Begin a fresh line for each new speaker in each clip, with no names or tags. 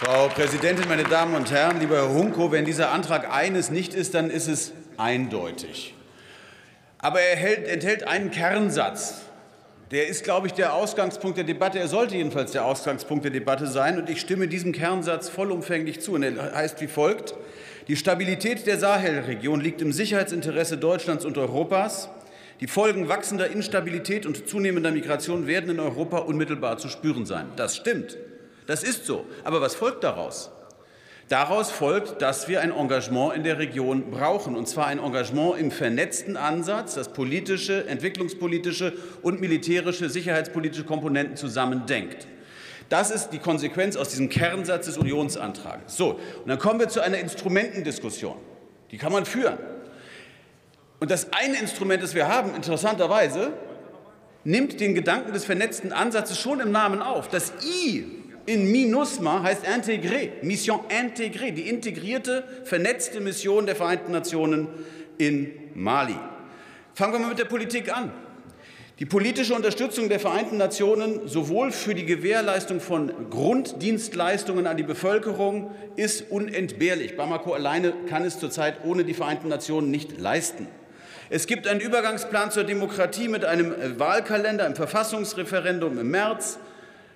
Frau Präsidentin, meine Damen und Herren! Lieber Herr Hunko, wenn dieser Antrag eines nicht ist, dann ist es eindeutig. Aber er enthält einen Kernsatz. Der ist, glaube ich, der Ausgangspunkt der Debatte. Er sollte jedenfalls der Ausgangspunkt der Debatte sein. Und ich stimme diesem Kernsatz vollumfänglich zu. Und er heißt wie folgt. Die Stabilität der Sahelregion liegt im Sicherheitsinteresse Deutschlands und Europas. Die Folgen wachsender Instabilität und zunehmender Migration werden in Europa unmittelbar zu spüren sein. Das stimmt. Das ist so. Aber was folgt daraus? Daraus folgt, dass wir ein Engagement in der Region brauchen, und zwar ein Engagement im vernetzten Ansatz, das politische, entwicklungspolitische und militärische, sicherheitspolitische Komponenten zusammendenkt. Das ist die Konsequenz aus diesem Kernsatz des Unionsantrags. So, und dann kommen wir zu einer Instrumentendiskussion. Die kann man führen. Und das eine Instrument, das wir haben, interessanterweise, nimmt den Gedanken des vernetzten Ansatzes schon im Namen auf. Das I in MINUSMA heißt Intégré, Mission Intégrée, die integrierte, vernetzte Mission der Vereinten Nationen in Mali. Fangen wir mal mit der Politik an. Die politische Unterstützung der Vereinten Nationen sowohl für die Gewährleistung von Grunddienstleistungen an die Bevölkerung ist unentbehrlich. Bamako alleine kann es zurzeit ohne die Vereinten Nationen nicht leisten. Es gibt einen Übergangsplan zur Demokratie mit einem Wahlkalender im Verfassungsreferendum im März,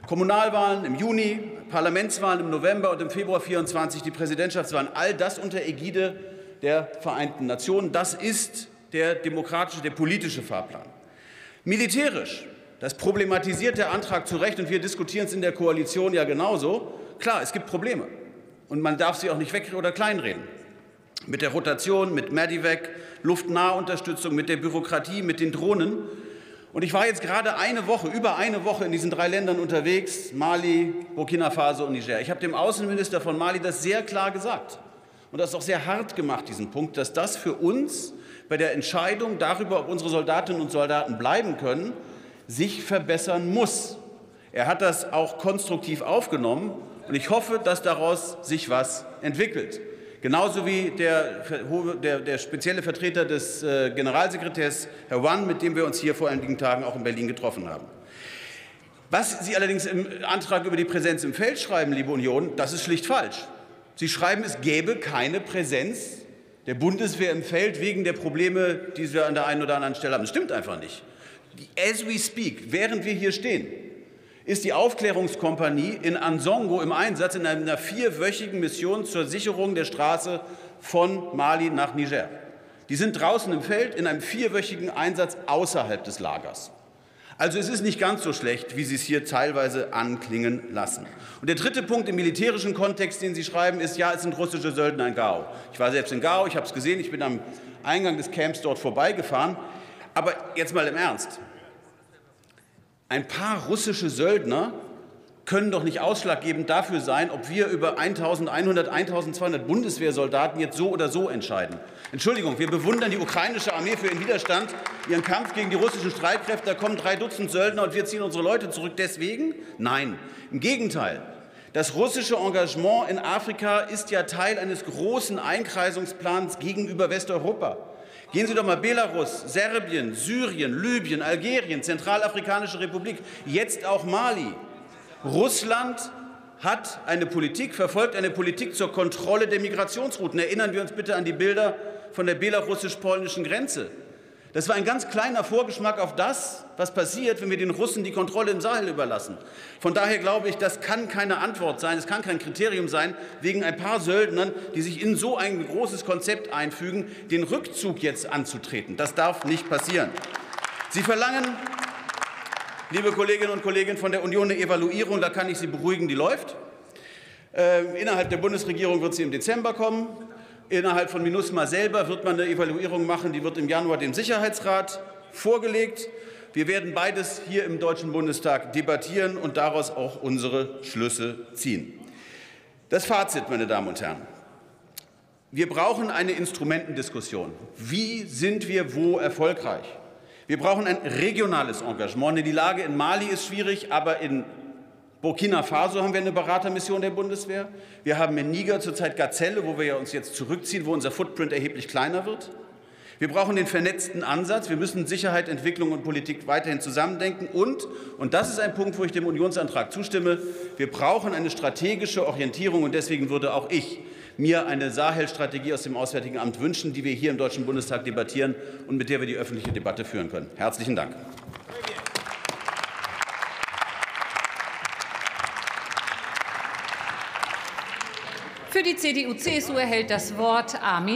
Kommunalwahlen im Juni, Parlamentswahlen im November und im Februar 24 die Präsidentschaftswahlen, all das unter Ägide der Vereinten Nationen. Das ist der demokratische, der politische Fahrplan. Militärisch, das problematisiert der Antrag zu Recht und wir diskutieren es in der Koalition ja genauso. Klar, es gibt Probleme und man darf sie auch nicht weg- oder kleinreden. Mit der Rotation, mit Medivac, Luftnahunterstützung, mit der Bürokratie, mit den Drohnen. Und ich war jetzt gerade eine Woche, über eine Woche in diesen drei Ländern unterwegs, Mali, Burkina Faso und Niger. Ich habe dem Außenminister von Mali das sehr klar gesagt und das auch sehr hart gemacht, diesen Punkt, dass das für uns bei der Entscheidung darüber, ob unsere Soldatinnen und Soldaten bleiben können, sich verbessern muss. Er hat das auch konstruktiv aufgenommen und ich hoffe, dass daraus sich was entwickelt. Genauso wie der, der, der spezielle Vertreter des äh, Generalsekretärs, Herr Wan, mit dem wir uns hier vor einigen Tagen auch in Berlin getroffen haben. Was Sie allerdings im Antrag über die Präsenz im Feld schreiben, liebe Union, das ist schlicht falsch. Sie schreiben, es gäbe keine Präsenz der Bundeswehr im Feld wegen der Probleme, die wir an der einen oder anderen Stelle haben. Das stimmt einfach nicht. As we speak, während wir hier stehen, ist die Aufklärungskompanie in Ansongo im Einsatz in einer vierwöchigen Mission zur Sicherung der Straße von Mali nach Niger. Die sind draußen im Feld in einem vierwöchigen Einsatz außerhalb des Lagers. Also es ist nicht ganz so schlecht, wie Sie es hier teilweise anklingen lassen. Und der dritte Punkt im militärischen Kontext, den Sie schreiben, ist, ja, es sind russische Söldner in Gao. Ich war selbst in Gao, ich habe es gesehen, ich bin am Eingang des Camps dort vorbeigefahren. Aber jetzt mal im Ernst. Ein paar russische Söldner können doch nicht ausschlaggebend dafür sein, ob wir über 1100, 1200 Bundeswehrsoldaten jetzt so oder so entscheiden. Entschuldigung, wir bewundern die ukrainische Armee für ihren Widerstand, ihren Kampf gegen die russischen Streitkräfte. Da kommen drei Dutzend Söldner und wir ziehen unsere Leute zurück. Deswegen? Nein, im Gegenteil. Das russische Engagement in Afrika ist ja Teil eines großen Einkreisungsplans gegenüber Westeuropa. Gehen Sie doch mal Belarus, Serbien, Syrien, Libyen, Algerien, Zentralafrikanische Republik, jetzt auch Mali. Russland hat eine Politik, verfolgt eine Politik zur Kontrolle der Migrationsrouten. Erinnern wir uns bitte an die Bilder von der belarussisch-polnischen Grenze. Das war ein ganz kleiner Vorgeschmack auf das, was passiert, wenn wir den Russen die Kontrolle im Sahel überlassen. Von daher glaube ich, das kann keine Antwort sein, es kann kein Kriterium sein, wegen ein paar Söldnern, die sich in so ein großes Konzept einfügen, den Rückzug jetzt anzutreten. Das darf nicht passieren. Sie verlangen, liebe Kolleginnen und Kollegen von der Union, eine Evaluierung. Da kann ich Sie beruhigen, die läuft. Äh, innerhalb der Bundesregierung wird sie im Dezember kommen. Innerhalb von MINUSMA selber wird man eine Evaluierung machen, die wird im Januar dem Sicherheitsrat vorgelegt. Wir werden beides hier im Deutschen Bundestag debattieren und daraus auch unsere Schlüsse ziehen. Das Fazit, meine Damen und Herren. Wir brauchen eine Instrumentendiskussion. Wie sind wir wo erfolgreich? Wir brauchen ein regionales Engagement. Die Lage in Mali ist schwierig, aber in Burkina Faso haben wir eine Beratermission der Bundeswehr. Wir haben in Niger zurzeit Gazelle, wo wir uns jetzt zurückziehen, wo unser Footprint erheblich kleiner wird. Wir brauchen den vernetzten Ansatz. Wir müssen Sicherheit, Entwicklung und Politik weiterhin zusammendenken. Und, und das ist ein Punkt, wo ich dem Unionsantrag zustimme, wir brauchen eine strategische Orientierung. Und deswegen würde auch ich mir eine Sahel-Strategie aus dem Auswärtigen Amt wünschen, die wir hier im Deutschen Bundestag debattieren und mit der wir die öffentliche Debatte führen können. Herzlichen Dank.
Für die CDU-CSU erhält das Wort. Armin